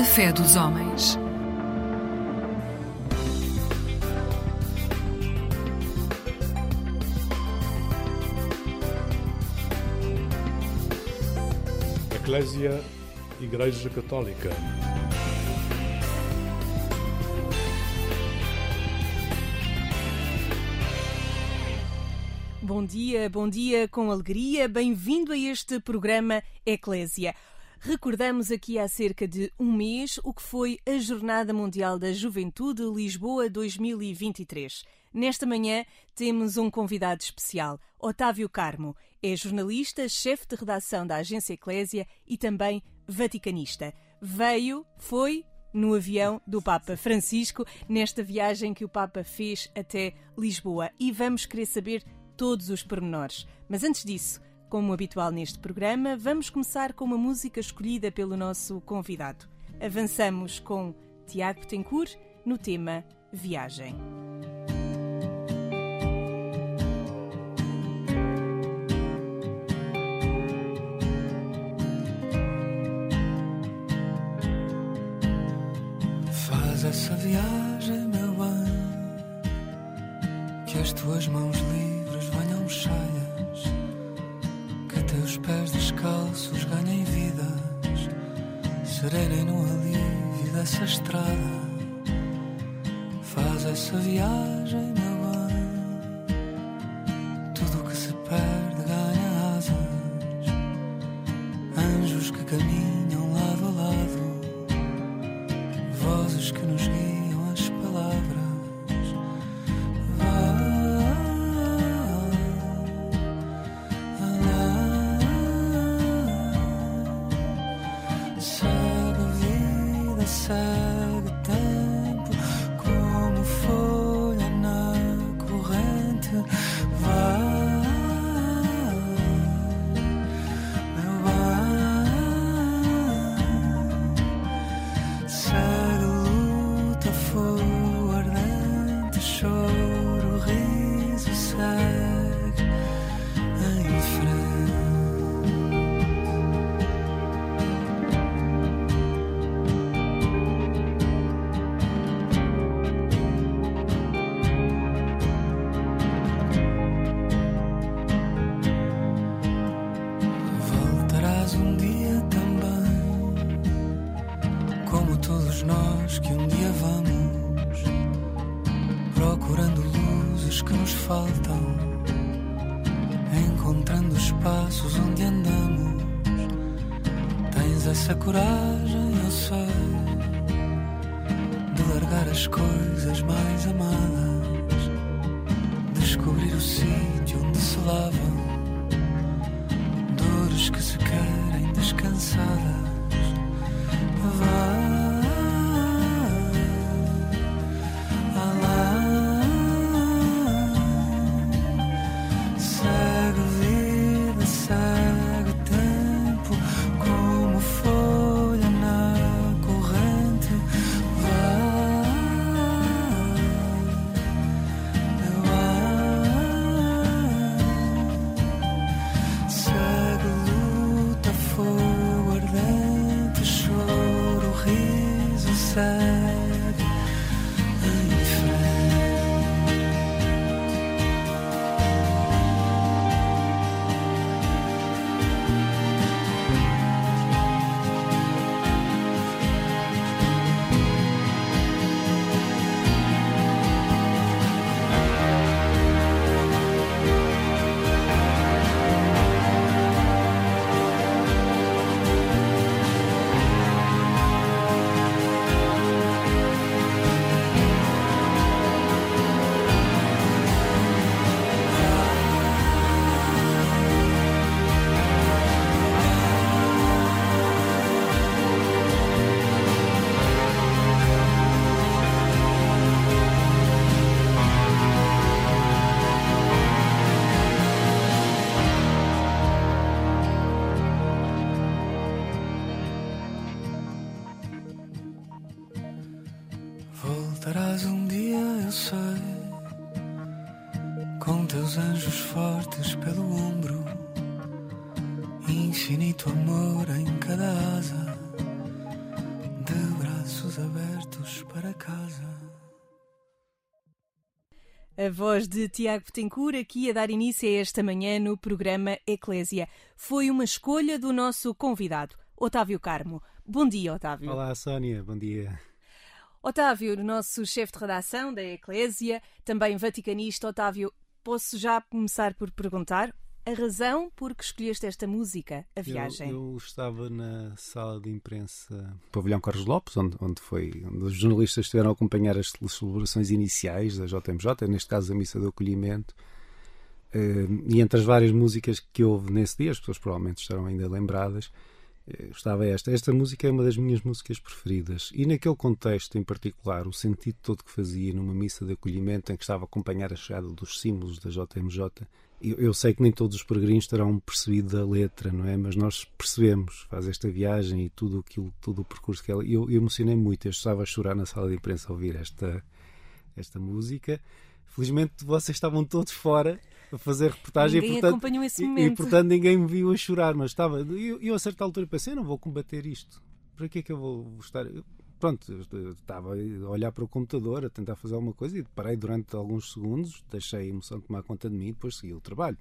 A fé dos homens. Eclésia Igreja Católica. Bom dia, bom dia com alegria. Bem-vindo a este programa Eclésia. Recordamos aqui há cerca de um mês o que foi a Jornada Mundial da Juventude Lisboa 2023. Nesta manhã temos um convidado especial, Otávio Carmo. É jornalista, chefe de redação da Agência Eclésia e também vaticanista. Veio, foi no avião do Papa Francisco, nesta viagem que o Papa fez até Lisboa. E vamos querer saber todos os pormenores. Mas antes disso, como habitual neste programa, vamos começar com uma música escolhida pelo nosso convidado. Avançamos com Tiago Tencourt no tema Viagem. Faz essa viagem, meu bem, que as tuas mãos livres venham cheias, serenem no alívio dessa estrada. Faz essa viagem, que nos faltam, encontrando espaços onde andamos. Tens essa coragem, eu sei, de largar as coisas mais amadas, descobrir o sítio onde se lavam dores que se querem descansadas. Vai anjos fortes pelo ombro, infinito amor em cada asa, de braços abertos para casa. A voz de Tiago Petencourt aqui a dar início a esta manhã no programa Eclésia. Foi uma escolha do nosso convidado, Otávio Carmo. Bom dia, Otávio. Olá, Sónia. Bom dia. Otávio, nosso chefe de redação da Eclésia, também vaticanista. Otávio, posso já começar por perguntar a razão por que escolheste esta música, A Viagem? Eu, eu estava na sala de imprensa Pavilhão Carlos Lopes, onde, onde, foi, onde os jornalistas estiveram a acompanhar as celebrações iniciais da JMJ, neste caso a missa do acolhimento. Uh, e entre as várias músicas que houve nesse dia, as pessoas provavelmente estarão ainda lembradas, estava esta. Esta música é uma das minhas músicas preferidas. E naquele contexto em particular, o sentido todo que fazia numa missa de acolhimento em que estava a acompanhar a chegada dos símbolos da JMJ, eu, eu sei que nem todos os peregrinos terão percebido a letra, não é? Mas nós percebemos, faz esta viagem e tudo aquilo, todo o percurso que ela. Eu, eu emocionei muito, eu estava a chorar na sala de imprensa a ouvir esta, esta música. Felizmente vocês estavam todos fora a fazer reportagem ninguém e, portanto, acompanhou esse momento. E, e, portanto ninguém me viu a chorar, mas estava. Eu, eu a certa altura pensei, não vou combater isto. Para que é que eu vou estar. Pronto, estava a olhar para o computador, a tentar fazer alguma coisa e parei durante alguns segundos, deixei a emoção tomar conta de mim e depois segui o trabalho.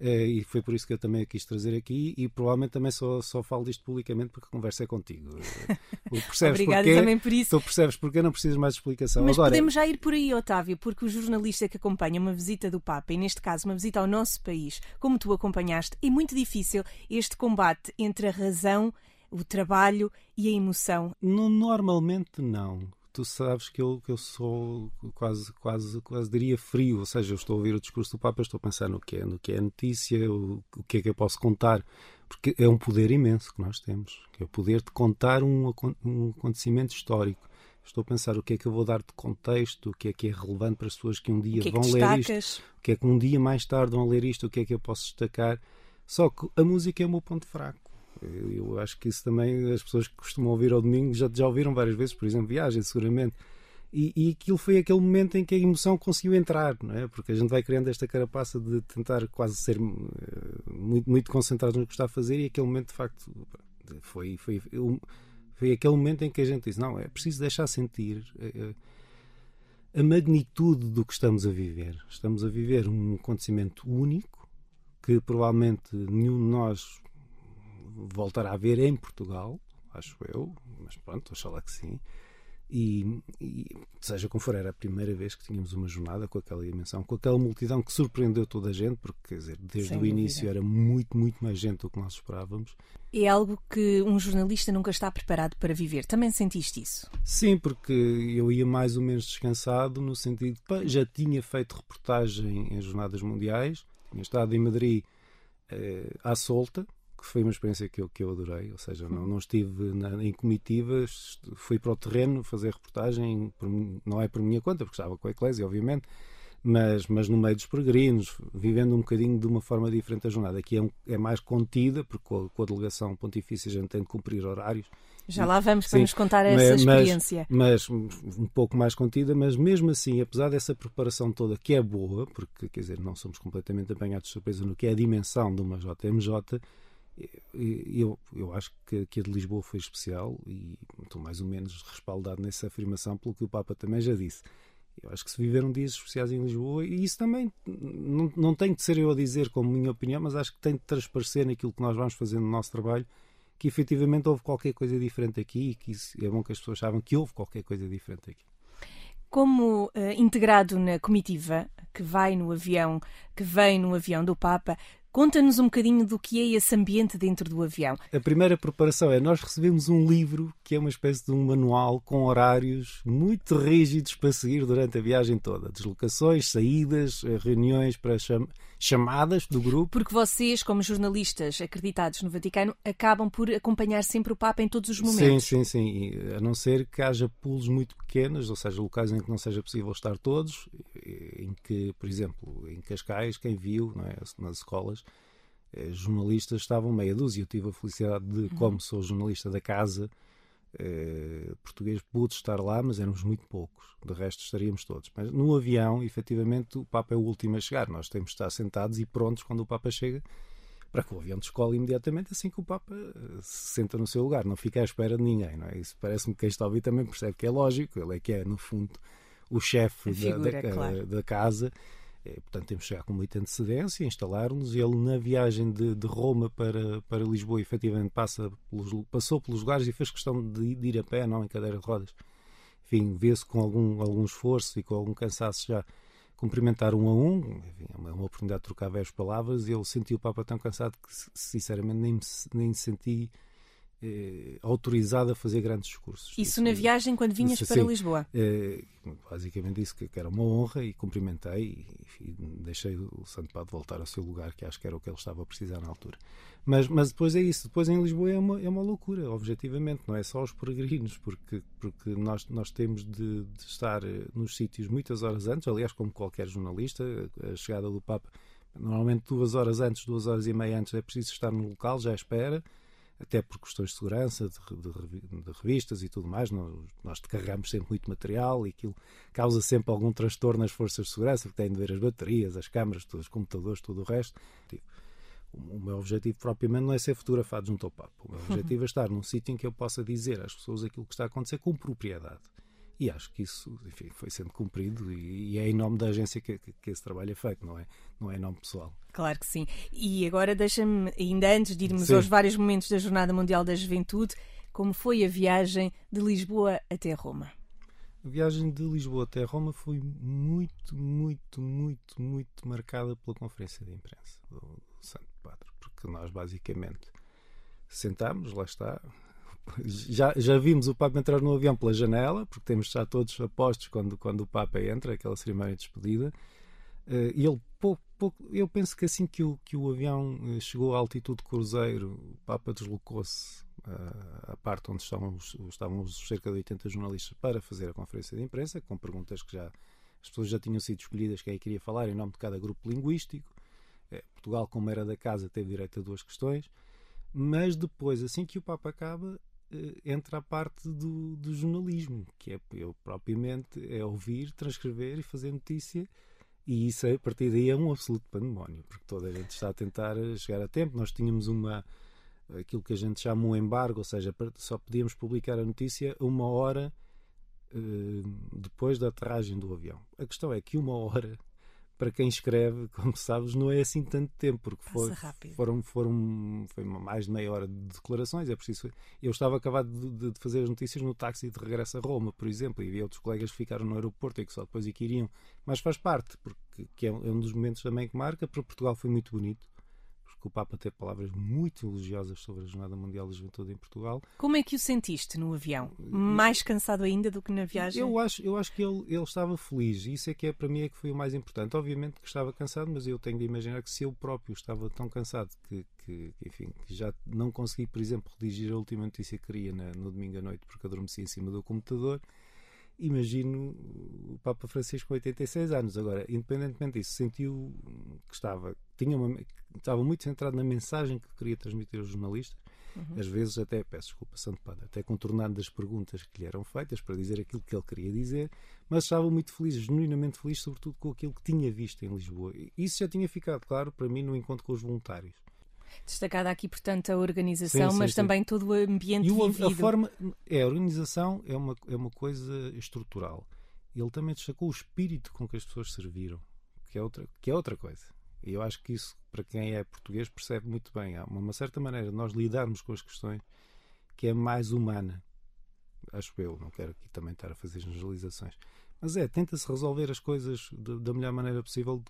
Eh, e foi por isso que eu também a quis trazer aqui e provavelmente também só, só falo disto publicamente porque a conversa é contigo. Percebes Obrigada porquê? também por isso. Tu percebes porque não precisas mais de explicação. Mas Agora, podemos já ir por aí, Otávio, porque o jornalista que acompanha uma visita do Papa, e neste caso uma visita ao nosso país, como tu acompanhaste, é muito difícil este combate entre a razão, o trabalho e a emoção. Normalmente não tu sabes que eu, que eu sou quase, quase, quase diria frio, ou seja, eu estou a ouvir o discurso do Papa, estou a pensar no que é, no que é notícia, o, o que é que eu posso contar, porque é um poder imenso que nós temos, que é o poder de contar um, um acontecimento histórico. Estou a pensar o que é que eu vou dar de contexto, o que é que é relevante para as pessoas que um dia que é que vão ler isto, o que é que um dia mais tarde vão ler isto, o que é que eu posso destacar. Só que a música é o meu ponto fraco. Eu acho que isso também as pessoas que costumam ouvir ao domingo já, já ouviram várias vezes, por exemplo, viagem, seguramente. E, e aquilo foi aquele momento em que a emoção conseguiu entrar, não é? Porque a gente vai criando esta carapaça de tentar quase ser uh, muito, muito concentrado no que está a fazer e aquele momento de facto foi, foi, foi, aquele momento em que a gente disse: não, é preciso deixar sentir. Uh, a magnitude do que estamos a viver. Estamos a viver um acontecimento único que provavelmente nenhum de nós voltar a ver em Portugal, acho eu, mas pronto, oxalá que sim. E, e, seja como for, era a primeira vez que tínhamos uma jornada com aquela dimensão, com aquela multidão que surpreendeu toda a gente, porque quer dizer, desde Sem o dúvida. início era muito, muito mais gente do que nós esperávamos. É algo que um jornalista nunca está preparado para viver. Também sentiste isso? Sim, porque eu ia mais ou menos descansado, no sentido já tinha feito reportagem em jornadas mundiais, tinha estado em Madrid eh, à solta, que foi uma experiência que eu, que eu adorei, ou seja, não, não estive na, em comitivas, fui para o terreno fazer reportagem, por, não é por minha conta, porque estava com a Eclésia, obviamente, mas, mas no meio dos peregrinos, vivendo um bocadinho de uma forma diferente a jornada. Aqui é, um, é mais contida, porque com a, com a, delegação pontifícia a gente tem de cumprir horários. Já lá vamos para Sim, nos contar essa mas, experiência. Mas, mas, um pouco mais contida, mas mesmo assim, apesar dessa preparação toda, que é boa, porque quer dizer, não somos completamente apanhados de surpresa no que é a dimensão de uma JMJ, eu, eu acho que, que a de Lisboa foi especial e estou mais ou menos respaldado nessa afirmação pelo que o Papa também já disse. Eu acho que se viveram dias especiais em Lisboa e isso também não, não tem de ser eu a dizer como minha opinião, mas acho que tem de transparecer naquilo que nós vamos fazendo no nosso trabalho que efetivamente houve qualquer coisa diferente aqui e que isso, é bom que as pessoas saibam que houve qualquer coisa diferente aqui. Como uh, integrado na comitiva que vai no avião, que vem no avião do Papa, Conta-nos um bocadinho do que é esse ambiente dentro do avião. A primeira preparação é nós recebemos um livro que é uma espécie de um manual com horários muito rígidos para seguir durante a viagem toda. Deslocações, saídas, eh, reuniões para cham chamadas do grupo. Porque vocês, como jornalistas acreditados no Vaticano, acabam por acompanhar sempre o Papa em todos os momentos. Sim, sim, sim. A não ser que haja pulos muito pequenos, ou seja, locais em que não seja possível estar todos, em que, por exemplo, em Cascais, quem viu é, nas escolas, eh, jornalistas estavam meia dúzia. Eu tive a felicidade de, uhum. como sou jornalista da casa, eh, português, pude estar lá, mas éramos muito poucos. De resto, estaríamos todos. Mas no avião, efetivamente, o Papa é o último a chegar. Nós temos de estar sentados e prontos quando o Papa chega, para que o avião descole imediatamente assim que o Papa eh, se senta no seu lugar. Não fica à espera de ninguém. Não é? Isso parece-me que quem está a ouvir também percebe que é lógico. Ele é que é, no fundo, o chefe da, da- claro. da casa. Eh, Portanto, temos que chegar com muita antecedência, instalar-nos. Ele, na viagem de, de Roma para, para Lisboa, efetivamente passa pelos, passou pelos lugares e fez questão de, de ir a pé, não em cadeira de rodas. Enfim, vê-se com algum, algum esforço e com algum cansaço já cumprimentar um a um. Enfim, é uma, uma oportunidade de trocar velhas palavras. Ele sentiu o Papa tão cansado que, sinceramente, nem, me nem senti eh, autorizado a fazer grandes discursos. Isso na viagem quando vinhas para sim. Lisboa. Eh, basicamente disse que, que era uma honra e cumprimentei e, e deixei o Santo Padre voltar ao seu lugar, que acho que era o que ele estava a precisar na altura. Mas, mas depois é isso, depois em Lisboa é uma, é uma loucura, objetivamente, não é só os peregrinos, porque, porque nós, nós temos de, de estar eh, nos sítios muitas horas antes, aliás, como qualquer jornalista, a chegada do Papa, normalmente duas horas antes, duas horas e meia antes, é preciso estar no local, já espera, até por questões de segurança, de, de de revistas e tudo mais. Nós, nós carregamos sempre muito material e aquilo causa sempre algum transtorno nas forças de segurança, que têm de ver as baterias, as câmaras, todos os computadores, tudo o resto. Tipo, O meu objetivo propriamente não é ser fotografado junto ao Papa. O meu objetivo é estar num sítio em que eu possa dizer às pessoas aquilo que está a acontecer com propriedade. E acho que isso enfim, foi sendo cumprido e, e é em nome da agência que, que- que esse trabalho é feito, não é, não é em nome pessoal. Claro que sim. E agora deixa-me, ainda antes de irmos Sim. aos vários momentos da Jornada Mundial da Juventude, como foi a viagem de Lisboa até Roma? A viagem de Lisboa até Roma foi muito, muito, muito, muito marcada pela conferência de imprensa do, do Santo Padre, porque nós basicamente sentámos, lá está. Já, já vimos o Papa entrar no avião pela janela, porque temos já todos apostos quando, quando o Papa entra, aquela cerimónia de despedida. Eh, E ele, pouco, pouco, eu penso que assim que o, que o avião eh, chegou à altitude de cruzeiro, o Papa deslocou-se ah, à parte onde estavam estavam os cerca de 80 jornalistas para fazer a conferência de imprensa, com perguntas que já as pessoas já tinham sido escolhidas quem queria falar em nome de cada grupo linguístico. Eh, Portugal, como era da casa, teve direito a duas questões, mas depois, assim que o Papa acaba, eh, entra a parte do, do jornalismo, que é eu propriamente é ouvir, transcrever e fazer notícia. E isso a partir daí é um absoluto pandemónio, porque toda a gente está a tentar eh, chegar a tempo. Nós tínhamos uma aquilo que a gente chama um embargo, ou seja, só podíamos publicar a notícia uma hora eh, depois da aterragem do avião. A questão é que uma hora, para quem escreve, como sabes, não é assim tanto tempo, porque foi, foram, foram foi mais de meia hora de declarações. É preciso. Eu estava acabado de, de- fazer as notícias no táxi de regresso a Roma, por exemplo, e havia outros colegas que ficaram no aeroporto e que só depois é que iriam. Mas faz parte, porque que é, um- é um dos momentos também que marca. Para Portugal foi muito bonito. Porque o Papa teve palavras muito elogiosas sobre a Jornada Mundial da Juventude em Portugal. Como é que o sentiste no avião? Mais cansado ainda do que na viagem? Eu acho, eu acho que ele, ele estava feliz, isso é que é para mim é que foi o mais importante. Obviamente que estava cansado, mas eu tenho de imaginar que se eu próprio estava tão cansado que, que, que, enfim, que já não consegui, por exemplo, redigir a última notícia que queria na- no domingo à noite porque adormeci em cima do computador. Imagino o Papa Francisco com 86 anos. Agora, independentemente disso, sentiu que estava, tinha uma, estava muito centrado na mensagem que queria transmitir aos jornalistas. Às vezes, até, peço desculpa, Santo Padre, até contornando as perguntas que lhe eram feitas para dizer aquilo que ele queria dizer, mas estava muito feliz, genuinamente feliz, sobretudo com aquilo que tinha visto em Lisboa. Isso já tinha ficado claro para mim no encontro com os voluntários. Destacada aqui, portanto, a organização, Sim, mas sim. também todo o ambiente E o- vivido. a forma, é, a organização é uma, é uma coisa estrutural. Ele também destacou o espírito com que as pessoas serviram, que é outra, que é outra coisa. E eu acho que isso, para quem é português, percebe muito bem. Há uma, uma certa maneira de nós lidarmos com as questões que é mais humana. Acho eu, não quero aqui também estar a fazer generalizações. Mas é, tenta-se resolver as coisas da melhor maneira possível,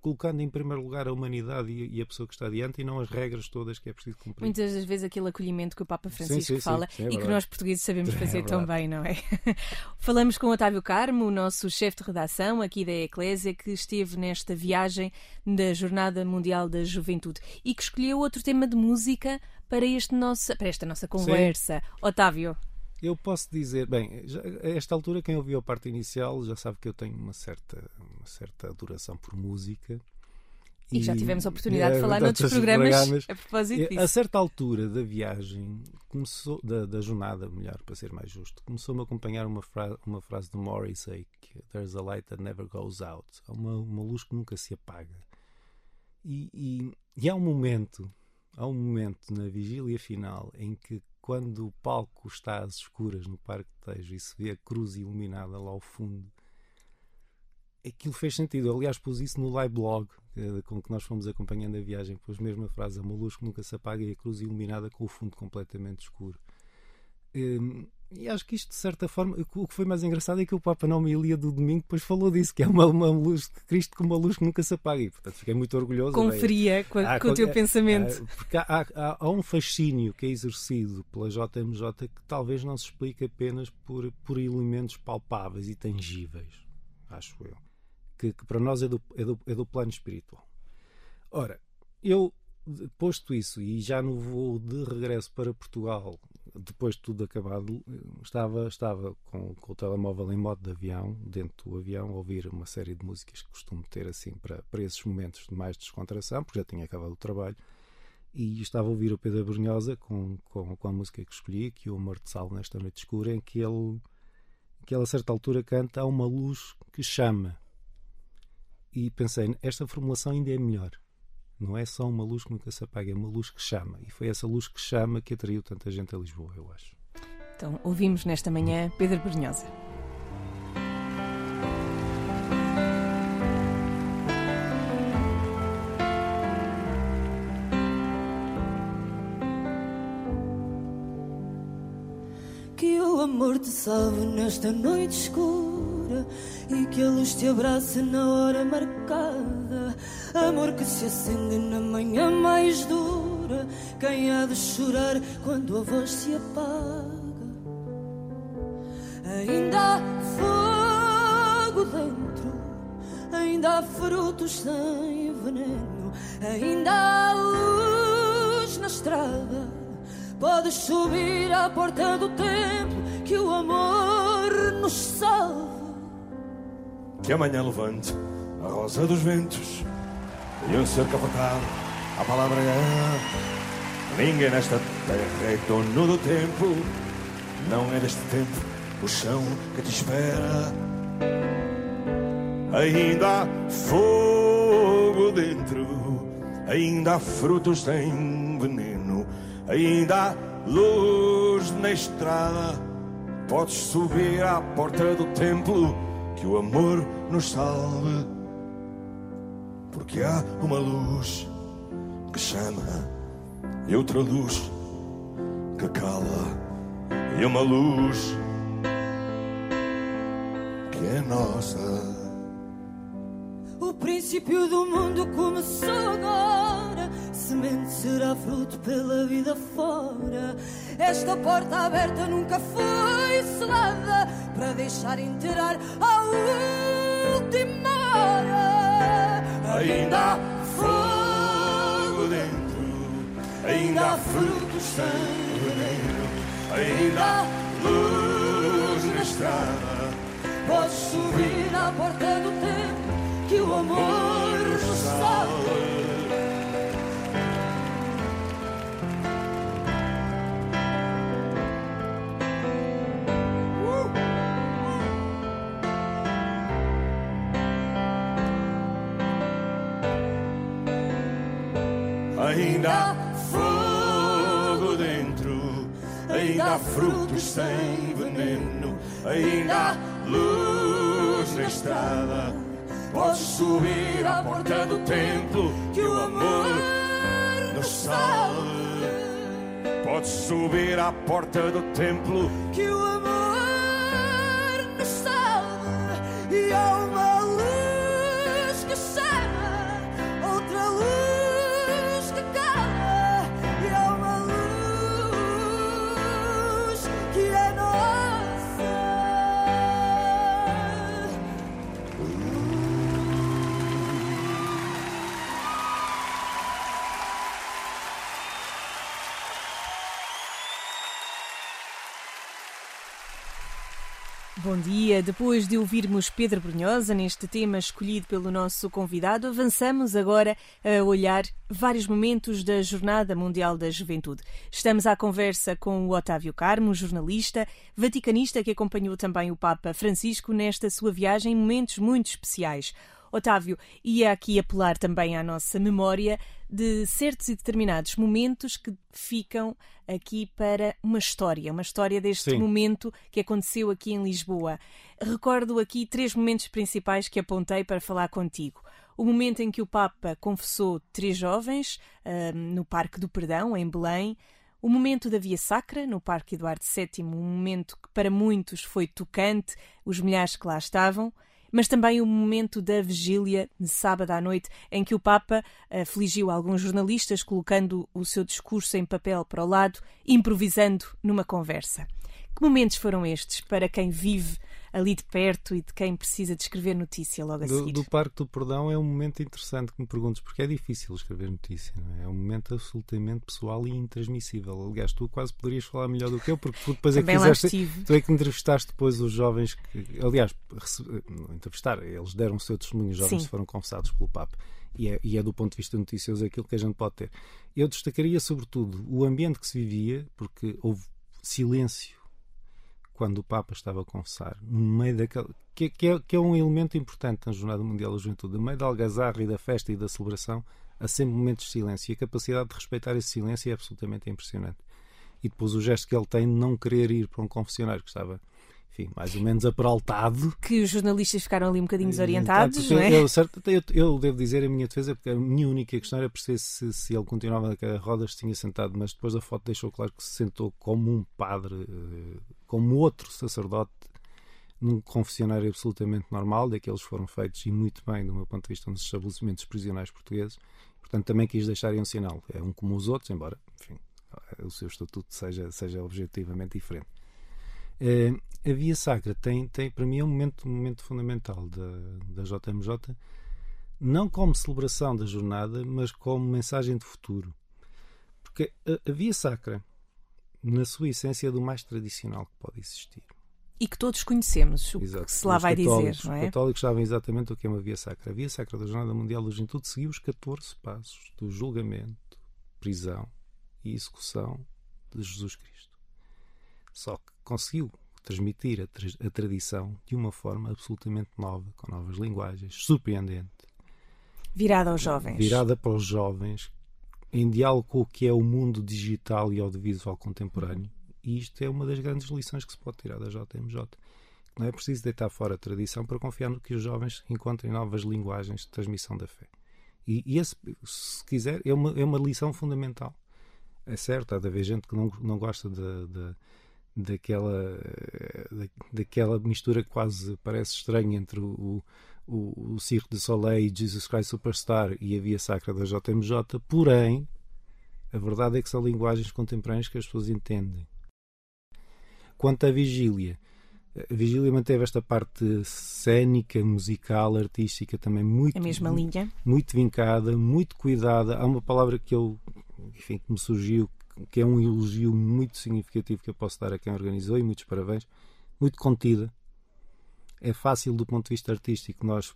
colocando em primeiro lugar a humanidade e, e a pessoa que está diante e não as regras todas que é preciso cumprir. Muitas das vezes aquele acolhimento que o Papa Francisco sim, sim, fala sim, é e que nós portugueses sabemos É fazer tão verdade. bem, não é? Falamos com Otávio Carmo, o nosso chefe de redação aqui da Eclésia, que esteve nesta viagem da Jornada Mundial da Juventude e que escolheu outro tema de música para, este nossa, para esta nossa conversa. Otávio, Eu posso dizer, bem, já- a esta altura quem ouviu a parte inicial já sabe que eu tenho uma certa, uma certa adoração por música. e, já tivemos a oportunidade é, de falar noutros esses programas a propósito E, disso. A certa altura da viagem, começou, da, da jornada, melhor, para ser mais justo, começou-me a acompanhar uma, fra uma frase do Morrissey, que There's a light that never goes out. Há uma, uma luz que nunca se apaga. E, e, e há um momento, há um momento na vigília final em que quando o palco está às escuras no Parque de Tejo e se vê a cruz iluminada lá ao fundo, aquilo fez sentido. Eu, aliás, pus isso no live blog eh, com que nós fomos acompanhando a viagem. Pus a frase: a molusco nunca se apaga e a cruz iluminada com o fundo completamente escuro. Um, e acho que isto, de certa forma, o que foi mais engraçado é que o Papa na homilia do domingo depois falou disso, que é uma, uma luz de Cristo com uma luz que nunca se apaga. E, portanto, fiquei muito orgulhoso. Conferia com, a, com o teu é, pensamento. É, porque há, há, há, um fascínio que é exercido pela JMJ que talvez não se explique apenas por, por elementos palpáveis e tangíveis, acho eu. Que, que para nós é do, é, do, é do plano espiritual. Ora, eu, posto isso, e já no voo de regresso para Portugal, depois de tudo acabado, estava, estava com, com, o telemóvel em modo de avião, dentro do avião, a ouvir uma série de músicas que costumo ter assim para, para esses momentos de mais descontração, porque já tinha acabado o trabalho, e estava a ouvir o Pedro Brunhosa com, com, com a música que escolhi, que o Amor de Sal nesta noite escura, em que ele, que ele a certa altura canta Há uma luz que chama. E pensei, esta formulação ainda é melhor não é só uma luz que nunca se apaga, é uma luz que chama. E foi essa luz que chama que atraiu tanta gente a Lisboa, eu acho. Então, ouvimos nesta manhã Pedro Brunhosa. Que o amor te salve nesta noite escura e que a luz te abrace na hora marcada Amor que se acende na manhã mais dura. Quem há de chorar quando a voz se apaga? Ainda há fogo dentro, ainda há frutos sem veneno, ainda há luz na estrada. Podes subir à porta do templo que o amor nos salva. Que amanhã levante a rosa dos ventos e um ser confortável. A palavra é. Ninguém nesta terra é dono do tempo. Não é deste tempo o chão que te espera. Ainda há fogo dentro, ainda há frutos sem veneno, ainda há luz na estrada. Podes subir à porta do templo, que o amor nos salve porque há uma luz que chama e outra luz que cala, e uma luz que é nossa. O princípio do mundo começou agora. Semente será fruto pela vida fora. Esta porta aberta nunca foi selada para deixar entrar a última hora ainda há fogo dentro, ainda há frutos sem veneno, ainda há luz na estrada. Podes subir à porta do tempo que o amor ainda há fogo dentro, ainda há frutos sem veneno, ainda há luz na estrada. Podes subir à porta do templo que o amor nos salve. Podes subir à porta do templo que o amor Bom dia. Depois de ouvirmos Pedro Brunhosa neste tema escolhido pelo nosso convidado, avançamos agora a olhar vários momentos da Jornada Mundial da Juventude. Estamos à conversa com o Otávio Carmo, jornalista, vaticanista que acompanhou também o Papa Francisco nesta sua viagem em momentos muito especiais. Otávio, ia aqui apelar também à nossa memória de certos e determinados momentos que ficam aqui para uma história, uma história deste Sim. momento que aconteceu aqui em Lisboa. Recordo aqui três momentos principais que apontei para falar contigo. O momento em que o Papa confessou três jovens ah, no Parque do Perdão, em Belém. O momento da Via Sacra, no Parque Eduardo VII, um momento que para muitos foi tocante, os milhares que lá estavam, mas também o momento da vigília sábado à noite, em que o Papa afligiu alguns jornalistas, colocando o seu discurso em papel para o lado, improvisando numa conversa. Que momentos foram estes para quem vive ali de perto e de quem precisa de escrever notícia logo a Do, seguir? do Parque do Perdão é um momento interessante que me perguntes, porque é difícil escrever notícia, é? É um momento absolutamente pessoal e intransmissível. Aliás, tu quase poderias falar melhor do que eu, porque tu depois é que fizeste. Tu é que entrevistaste depois os jovens que, aliás, rece- não entrevistaram, eles deram o seu testemunho, os jovens Sim. foram confessados pelo Papa. E é, e é do ponto de vista noticioso aquilo que a gente pode ter. Eu destacaria, sobretudo, o ambiente que se vivia, porque houve silêncio quando o Papa estava a confessar, no meio daquela. Que, que é, que é um elemento importante na Jornada Mundial da Juventude. No meio da algazarra e da festa e da celebração, há sempre momentos de silêncio. E a capacidade de respeitar esse silêncio é absolutamente impressionante. E depois o gesto que ele tem de não querer ir para um confessionário que estava, enfim, mais ou menos aperaltado. Que os jornalistas ficaram ali um bocadinho desorientados, não é? eu, eu, eu devo dizer a minha defesa, porque a minha única questão era perceber se, se ele continuava naquela roda, se tinha sentado, mas depois a foto deixou claro que se sentou como um padre, eh, como outro sacerdote, num confessionário absolutamente normal, daqueles que foram feitos e muito bem, do meu ponto de vista, nos estabelecimentos prisionais portugueses. Portanto, também quis deixar aí um sinal. É um como os outros, embora, enfim, o seu estatuto seja, seja objetivamente diferente. Eh, a Via Sacra tem, tem, para mim, é um momento, um momento fundamental da, da JMJ, não como celebração da jornada, mas como mensagem de futuro. Porque a, a Via Sacra, na sua essência, do mais tradicional que pode existir. E que todos conhecemos, o Exato. que se lá Os vai dizer, não Os é? católicos sabem exatamente o que é uma Via Sacra. A Via Sacra da Jornada Mundial da Juventude seguiu os 14 passos do julgamento, prisão e execução de Jesus Cristo. Só que conseguiu transmitir a, tra- a tradição de uma forma absolutamente nova, com novas linguagens, surpreendente, Virada aos jovens. virada para os jovens, em diálogo com o que é o mundo digital e audiovisual contemporâneo. E isto é uma das grandes lições que se pode tirar da JMJ. Não é preciso deitar fora a tradição para confiar no que os jovens encontrem novas linguagens de transmissão da fé. E, e esse, se quiser, é uma, é uma lição fundamental. É certo, há de haver gente que não, não gosta de, de- daquela, eh, da- daquela mistura que quase parece estranha entre o, o, o Cirque de Soleil e Jesus Christ Superstar e a Via Sacra da JMJ, porém, a verdade é que são linguagens contemporâneas que as pessoas entendem. Quanto à vigília, a vigília manteve esta parte cénica, musical, artística também muito, A mesma linha. muito vincada, muito cuidada. Há uma palavra que eu, enfim, que me surgiu, que é um elogio muito significativo que eu posso dar a quem organizou e muitos parabéns, muito contida. É fácil do ponto de vista artístico nós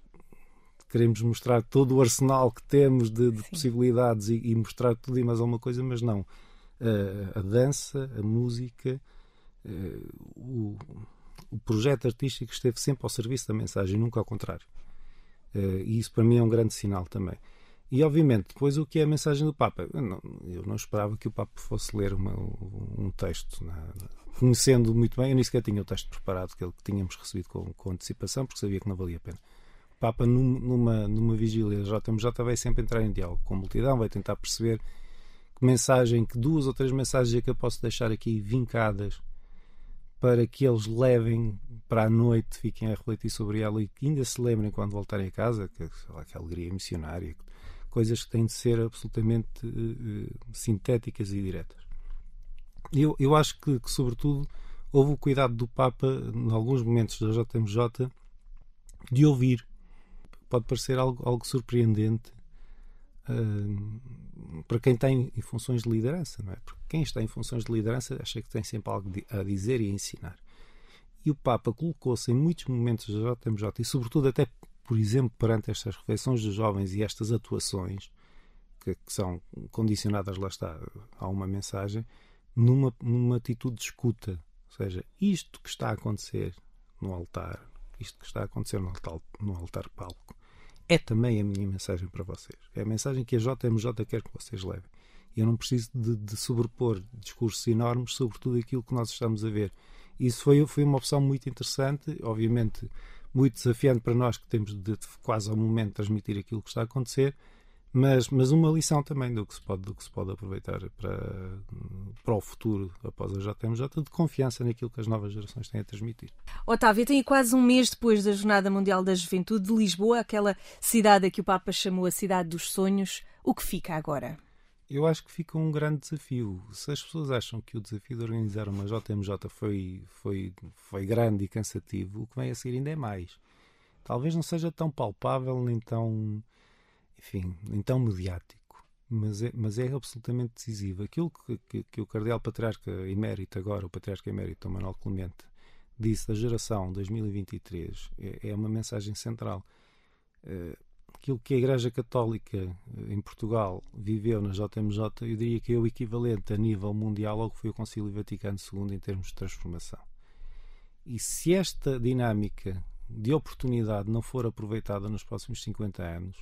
queremos mostrar todo o arsenal que temos de, de possibilidades e, e mostrar tudo e mais alguma coisa, mas não. Eh, a dança, a música, eh, o, o projeto artístico esteve sempre ao serviço da mensagem, nunca ao contrário. Eh, e isso para mim é um grande sinal também. E obviamente, depois o que é a mensagem do Papa? Eu não, eu não esperava que o Papa fosse ler uma- um texto, na- conhecendo muito bem, eu nem sequer tinha o texto preparado, aquele que tínhamos recebido com, com antecipação, porque sabia que não valia a pena. O Papa, num- numa, numa vigília da JMJ, vai sempre entrar em diálogo com a multidão, vai tentar perceber que mensagem, que duas ou três mensagens é que eu posso deixar aqui vincadas para que eles levem para a noite, fiquem a refletir sobre ela e que ainda se lembrem quando voltarem a casa, que, lá, que alegria missionária, coisas que têm de ser absolutamente eh, sintéticas e diretas. Eu, eu acho que, que, sobretudo, houve o cuidado do Papa, em alguns momentos da JMJ, de ouvir. Pode parecer algo, algo surpreendente ah, para quem tem em funções de liderança, não é? Porque quem está em funções de liderança acha que tem sempre algo a dizer e a ensinar. E o Papa colocou-se em muitos momentos da JMJ e, sobretudo, até, por exemplo, perante estas reflexões dos jovens e estas atuações que, que são condicionadas, lá está, a uma mensagem, numa, numa atitude de escuta. Ou seja, isto que está a acontecer no altar, isto que está a acontecer no altar, no altar palco, é também a minha mensagem para vocês. É a mensagem que a JMJ quer que vocês levem. Eu não preciso de, de sobrepor discursos enormes sobre tudo aquilo que nós estamos a ver. Isso foi, foi uma opção muito interessante, obviamente muito desafiante para nós que temos de, de quase ao momento transmitir aquilo que está a acontecer, mas, mas uma lição também do que se pode, do que se pode aproveitar para, para o futuro após a JMJ, de confiança naquilo que as novas gerações têm a transmitir. Otávio, tem quase um mês depois da Jornada Mundial da Juventude de Lisboa, aquela cidade a que o Papa chamou a cidade dos sonhos, o que fica agora? Eu acho que fica um grande desafio. Se as pessoas acham que o desafio de organizar uma JMJ foi, foi, foi grande e cansativo, o que vem a seguir ainda é mais. Talvez não seja tão palpável, nem tão, enfim, nem tão mediático, mas é, mas é absolutamente decisivo. Aquilo que, que, que o Cardeal Patriarca Emérito, agora o Patriarca Emérito Manuel Clemente, disse da geração 2023 é, é uma mensagem central. Uh, aquilo que a Igreja Católica eh, em Portugal viveu na JMJ, eu diria que é o equivalente a nível mundial ao que foi o Concílio Vaticano II em termos de transformação. E se esta dinâmica de oportunidade não for aproveitada nos próximos 50 anos,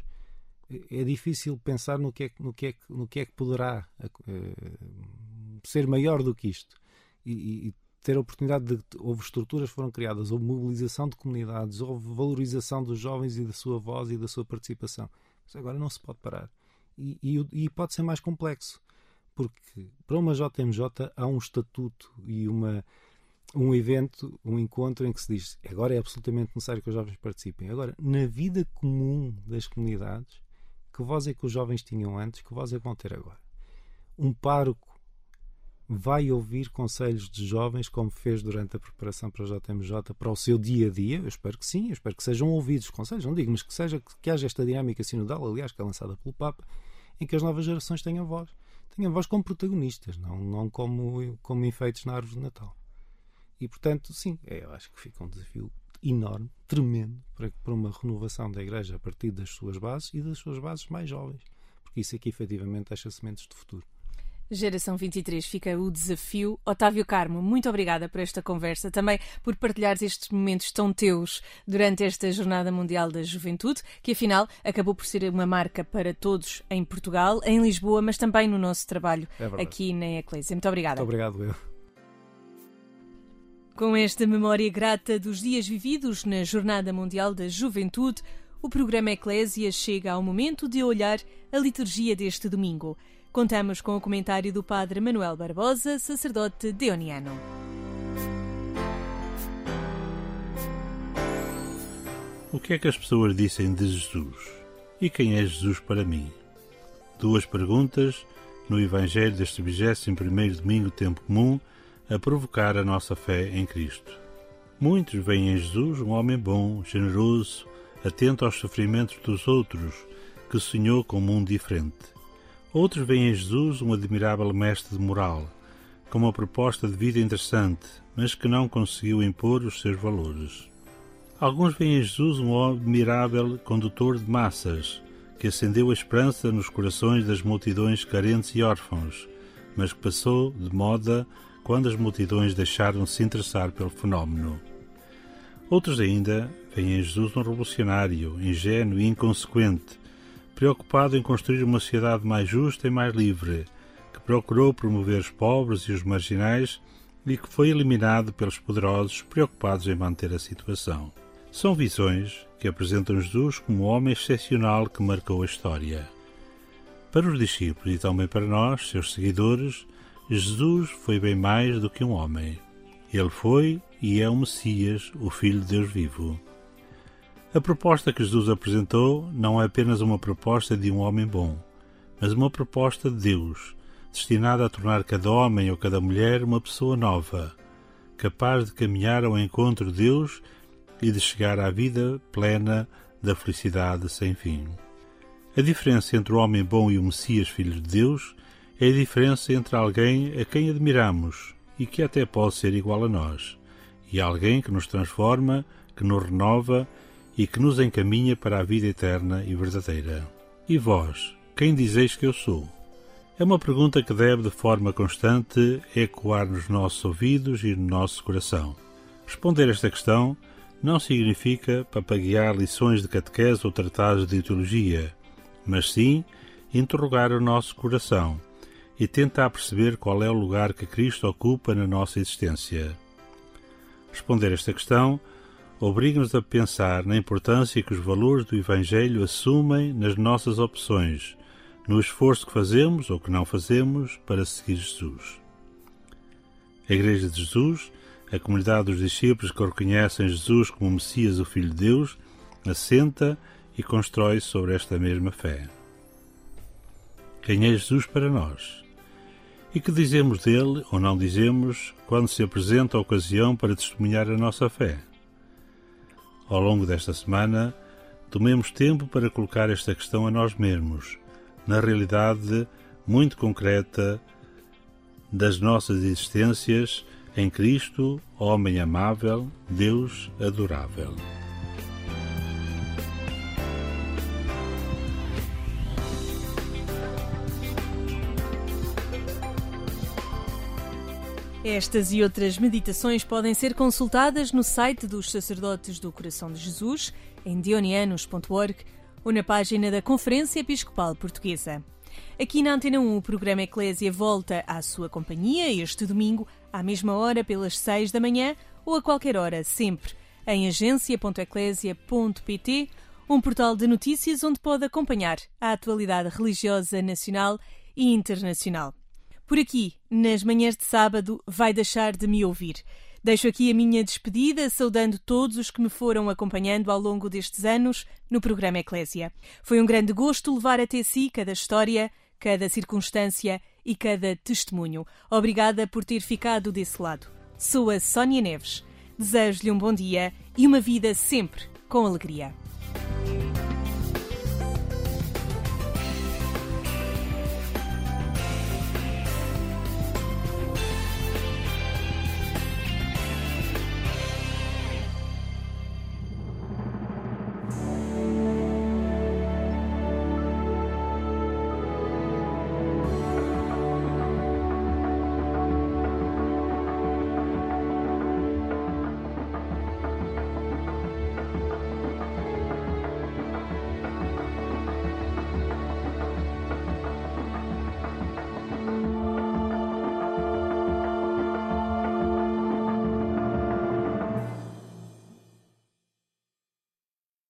é, é difícil pensar no que é, no que, é, no que, é que poderá uh, ser maior do que isto. E, e, ter a oportunidade de. Houve estruturas que foram criadas, houve mobilização de comunidades, houve valorização dos jovens e da sua voz e da sua participação. Mas agora não se pode parar. E, e, e pode ser mais complexo, porque para uma JMJ há um estatuto e uma, um evento, um encontro em que se diz agora é absolutamente necessário que os jovens participem. Agora, na vida comum das comunidades, que voz é que os jovens tinham antes, que voz é que vão ter agora? Um pároco vai ouvir conselhos de jovens, como fez durante a preparação para a JMJ, para o seu dia a dia? Eu espero que sim, eu espero que sejam ouvidos os conselhos, não digo, mas que, seja, que haja esta dinâmica sinodal, aliás, que é lançada pelo Papa, em que as novas gerações tenham voz. Tenham voz como protagonistas, não, não como, como enfeites na árvore de Natal. E, portanto, sim, eu acho que fica um desafio enorme, tremendo, para, para uma renovação da Igreja a partir das suas bases e das suas bases mais jovens. Porque isso aqui, efetivamente, deixa sementes de futuro. Geração 23 fica o desafio. Otávio Carmo, muito obrigada por esta conversa, também por partilhares estes momentos tão teus durante esta Jornada Mundial da Juventude, que afinal acabou por ser uma marca para todos em Portugal, em Lisboa, mas também no nosso trabalho é aqui na Eclésia. Muito obrigada. Muito obrigado, eu. Com esta memória grata dos dias vividos na Jornada Mundial da Juventude, o programa Eclésia chega ao momento de olhar a liturgia deste domingo. Contamos com o comentário do Padre Manuel Barbosa, sacerdote deoniano. O que é que as pessoas dizem de Jesus? E quem é Jesus para mim? Duas perguntas no Evangelho deste 21 domingo tempo comum a provocar a nossa fé em Cristo. Muitos veem em Jesus um homem bom, generoso, atento aos sofrimentos dos outros, que sonhou com um mundo diferente. Outros veem em Jesus um admirável mestre de moral, com uma proposta de vida interessante, mas que não conseguiu impor os seus valores. Alguns veem em Jesus um admirável condutor de massas, que acendeu a esperança nos corações das multidões carentes e órfãos, mas que passou de moda quando as multidões deixaram de se interessar pelo fenómeno. Outros ainda veem em Jesus um revolucionário, ingênuo e inconsequente, preocupado em construir uma sociedade mais justa e mais livre, que procurou promover os pobres e os marginais e que foi eliminado pelos poderosos preocupados em manter a situação. São visões que apresentam Jesus como um homem excepcional que marcou a história. Para os discípulos e também para nós, seus seguidores, Jesus foi bem mais do que um homem. Ele foi e é o Messias, o Filho de Deus vivo. A proposta que Jesus apresentou não é apenas uma proposta de um homem bom, mas uma proposta de Deus, destinada a tornar cada homem ou cada mulher uma pessoa nova, capaz de caminhar ao encontro de Deus e de chegar à vida plena da felicidade sem fim. A diferença entre o homem bom e o Messias, filho de Deus, é a diferença entre alguém a quem admiramos e que até pode ser igual a nós, e alguém que nos transforma, que nos renova e que nos encaminha para a vida eterna e verdadeira. E vós, quem dizeis que eu sou? É uma pergunta que deve de forma constante ecoar nos nossos ouvidos e no nosso coração. Responder esta questão não significa papaguear lições de catequese ou tratados de teologia, mas sim interrogar o nosso coração e tentar perceber qual é o lugar que Cristo ocupa na nossa existência. Responder esta questão obriga-nos a pensar na importância que os valores do Evangelho assumem nas nossas opções, no esforço que fazemos ou que não fazemos para seguir Jesus. A Igreja de Jesus, a comunidade dos discípulos que reconhecem Jesus como Messias, o Filho de Deus, assenta e constrói sobre esta mesma fé. Quem é Jesus para nós? E que dizemos dele ou não dizemos quando se apresenta a ocasião para testemunhar a nossa fé? Ao longo desta semana, tomemos tempo para colocar esta questão a nós mesmos, na realidade muito concreta das nossas existências em Cristo, homem amável, Deus adorável. Estas e outras meditações podem ser consultadas no site dos Sacerdotes do Coração de Jesus, em dionianos.org, ou na página da Conferência Episcopal Portuguesa. Aqui na Antena 1, o programa Eclésia volta à sua companhia este domingo, à mesma hora, pelas 6 da manhã ou a qualquer hora, sempre, em agência.eclésia.pt, um portal de notícias onde pode acompanhar a atualidade religiosa nacional e internacional. Por aqui, nas manhãs de sábado, vai deixar de me ouvir. Deixo aqui a minha despedida, saudando todos os que me foram acompanhando ao longo destes anos no programa Eclésia. Foi um grande gosto levar até si cada história, cada circunstância e cada testemunho. Obrigada por ter ficado desse lado. Sou a Sónia Neves. Desejo-lhe um bom dia e uma vida sempre com alegria.